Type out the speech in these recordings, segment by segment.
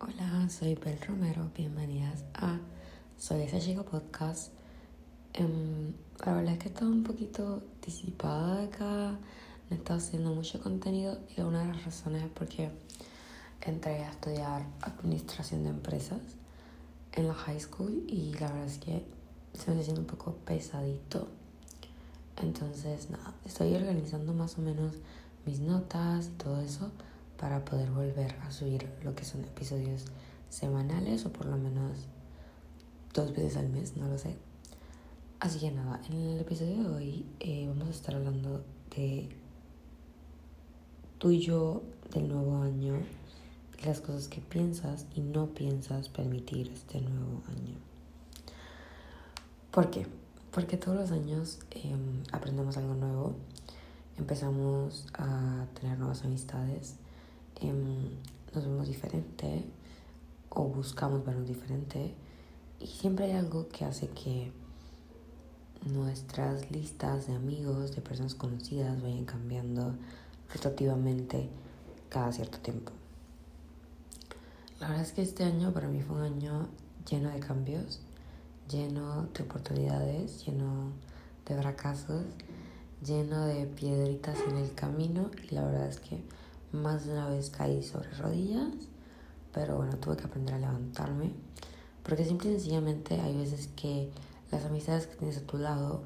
Hola, soy Bel Romero. Bienvenidas a Soy esa chica podcast. Um, la verdad es que he estado un poquito disipada acá. No he estado haciendo mucho contenido y una de las razones es porque entré a estudiar administración de empresas en la high school y la verdad es que se me está haciendo un poco pesadito. Entonces, nada, estoy organizando más o menos mis notas y todo eso para poder volver a subir lo que son episodios semanales o por lo menos dos veces al mes, no lo sé. Así que nada, en el episodio de hoy eh, vamos a estar hablando de tú y yo del nuevo año las cosas que piensas y no piensas permitir este nuevo año. ¿Por qué? Porque todos los años em, aprendemos algo nuevo, empezamos a tener nuevas amistades, Em, nos vemos diferente o buscamos vernos diferente y siempre hay algo que hace que nuestras listas de amigos, de personas conocidas vayan cambiando rotativamente cada cierto tiempo. La verdad es que este año para mí fue un año lleno de cambios, lleno de oportunidades, lleno de fracasos, lleno de piedritas en el camino y la verdad es que más de una vez caí sobre rodillas, pero bueno, tuve que aprender a levantarme. Porque simple y sencillamente hay veces que las amistades que tienes a tu lado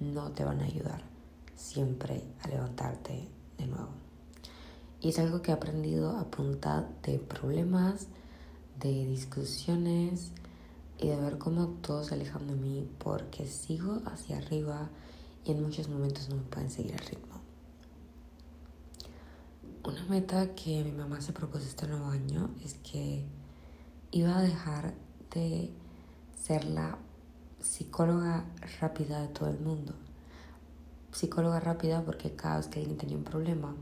no te van a ayudar siempre a levantarte de nuevo. Y es algo que he aprendido a punta de problemas, de discusiones y de ver cómo todos se alejan de mí porque sigo hacia arriba y en muchos momentos no me pueden seguir el ritmo. Una meta que mi mamá se propuso este nuevo año es que iba a dejar de ser la psicóloga rápida de todo el mundo. Psicóloga rápida porque cada vez que alguien tenía un problema,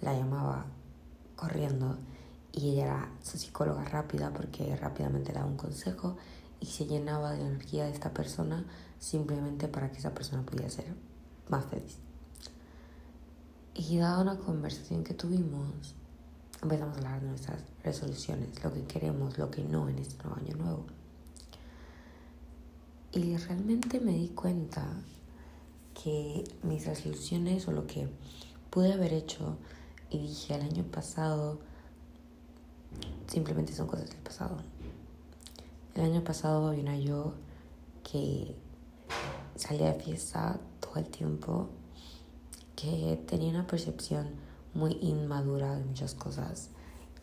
la llamaba corriendo y ella era su psicóloga rápida porque rápidamente daba un consejo y se llenaba de energía de esta persona simplemente para que esa persona pudiera ser más feliz. Y dada una conversación que tuvimos, empezamos a hablar de nuestras resoluciones, lo que queremos, lo que no en este nuevo año nuevo. Y realmente me di cuenta que mis resoluciones o lo que pude haber hecho y dije el año pasado simplemente son cosas del pasado. El año pasado había yo que salía de fiesta todo el tiempo que tenía una percepción muy inmadura de muchas cosas,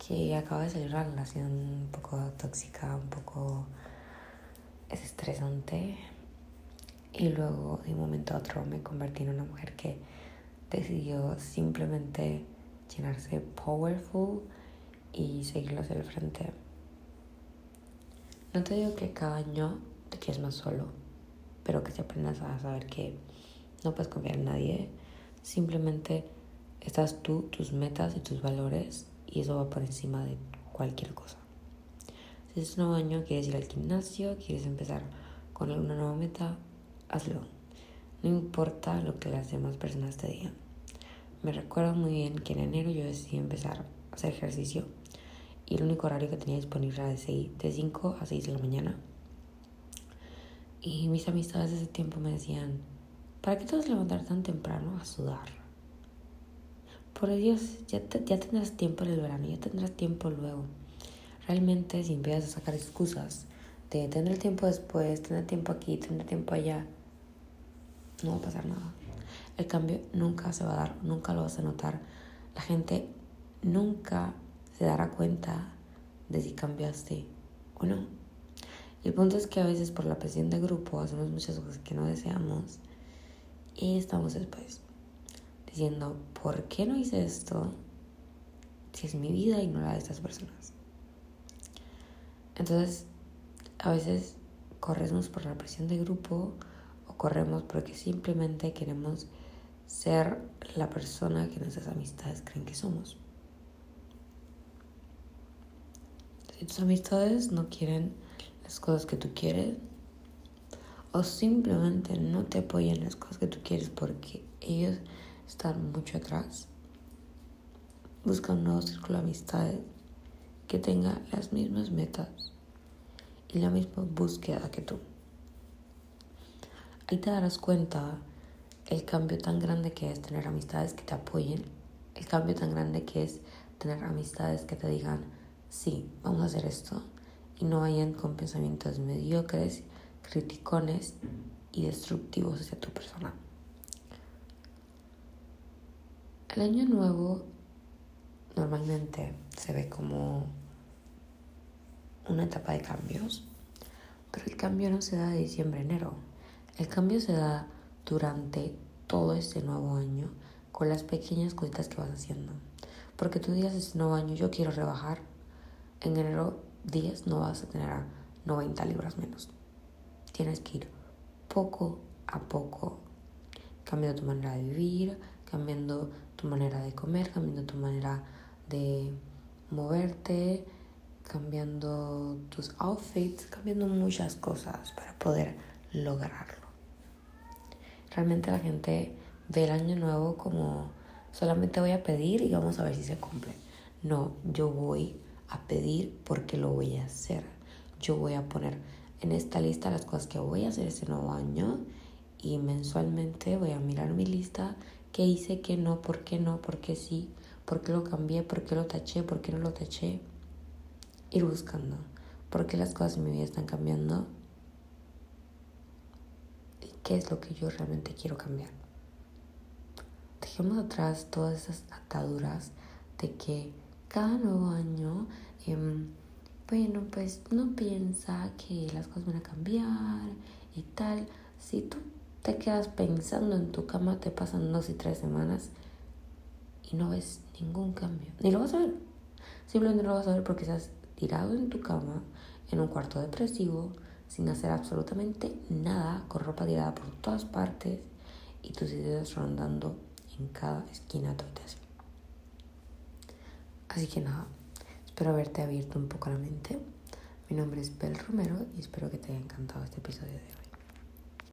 que acaba de salir una relación un poco tóxica, un poco estresante. Y luego de un momento a otro me convertí en una mujer que decidió simplemente llenarse powerful y seguirlo hacia el frente. No te digo que cada año te quedes más solo, pero que te aprendas a saber que no puedes confiar en nadie Simplemente estás tú, tus metas y tus valores y eso va por encima de cualquier cosa. Si es un nuevo año, quieres ir al gimnasio, quieres empezar con alguna nueva meta, hazlo. No importa lo que las demás personas te digan. Me recuerdo muy bien que en enero yo decidí empezar a hacer ejercicio y el único horario que tenía disponible era de 5 a 6 de la mañana. Y mis amistades de ese tiempo me decían, ¿Para qué te vas a levantar tan temprano a sudar? Por Dios, ya, ya tendrás tiempo en el verano, ya tendrás tiempo luego. Realmente, si empiezas a sacar excusas de tener tiempo después, tener tiempo aquí, tener tiempo allá, no va a pasar nada. El cambio nunca se va a dar, nunca lo vas a notar. La gente nunca se dará cuenta de si cambiaste o no. El punto es que a veces por la presión de grupo hacemos muchas cosas que no deseamos y estamos después diciendo, ¿por qué no hice esto? Si es mi vida y no la de estas personas. Entonces, a veces corremos por la presión de grupo o corremos porque simplemente queremos ser la persona que nuestras amistades creen que somos. Si tus amistades no quieren las cosas que tú quieres, o simplemente no te apoyan en las cosas que tú quieres porque ellos están mucho atrás. Busca un nuevo círculo de amistades que tenga las mismas metas y la misma búsqueda que tú. Ahí te darás cuenta el cambio tan grande que es tener amistades que te apoyen, el cambio tan grande que es tener amistades que te digan, sí, vamos a hacer esto, y no vayan con pensamientos mediocres, criticones y destructivos hacia tu persona. El año nuevo normalmente se ve como una etapa de cambios, pero el cambio no se da de diciembre a enero. El cambio se da durante todo este nuevo año con las pequeñas cositas que vas haciendo. Porque tú digas este nuevo año, yo quiero rebajar, en enero 10 no vas a tener 90 libras menos. Tienes que ir poco a poco cambiando tu manera de vivir, cambiando tu manera de comer, cambiando tu manera de moverte, cambiando tus outfits, cambiando muchas cosas para poder lograrlo. Realmente la gente ve el año nuevo como solamente voy a pedir y vamos a ver si se cumple. No, yo voy a pedir porque lo voy a hacer. Yo voy a poner en esta lista las cosas que voy a hacer este nuevo año y mensualmente voy a mirar mi lista, qué hice, qué no, por qué no, por qué sí, por qué lo cambié, por qué lo taché, por qué no lo taché. Ir buscando por qué las cosas en mi vida están cambiando y qué es lo que yo realmente quiero cambiar. Dejemos atrás todas esas ataduras de que cada nuevo año, em, bueno, pues no piensa que las cosas van a cambiar y tal. Si tú te quedas pensando en tu cama, te pasan dos y tres semanas y no ves ningún cambio. Ni lo vas a ver. Simplemente lo vas a ver porque estás tirado en tu cama, en un cuarto depresivo, sin hacer absolutamente nada, con ropa tirada por todas partes y tus ideas rondando en cada esquina de tu habitación. Así que nada, espero haberte abierto un poco la mente. Mi nombre es Bel Romero y espero que te haya encantado este episodio de hoy.